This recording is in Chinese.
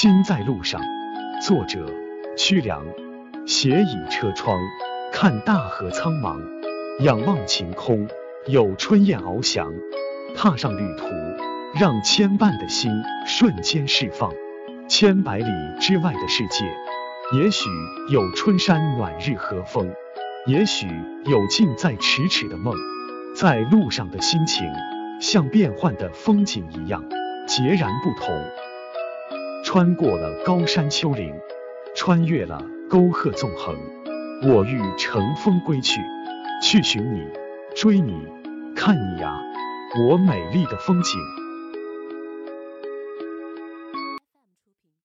心在路上，作者屈良。斜倚车窗，看大河苍茫，仰望晴空，有春燕翱翔。踏上旅途，让牵绊的心瞬间释放。千百里之外的世界，也许有春山暖日和风，也许有近在咫尺的梦。在路上的心情，像变幻的风景一样，截然不同。穿过了高山丘陵，穿越了沟壑纵横，我欲乘风归去，去寻你，追你，看你呀，我美丽的风景。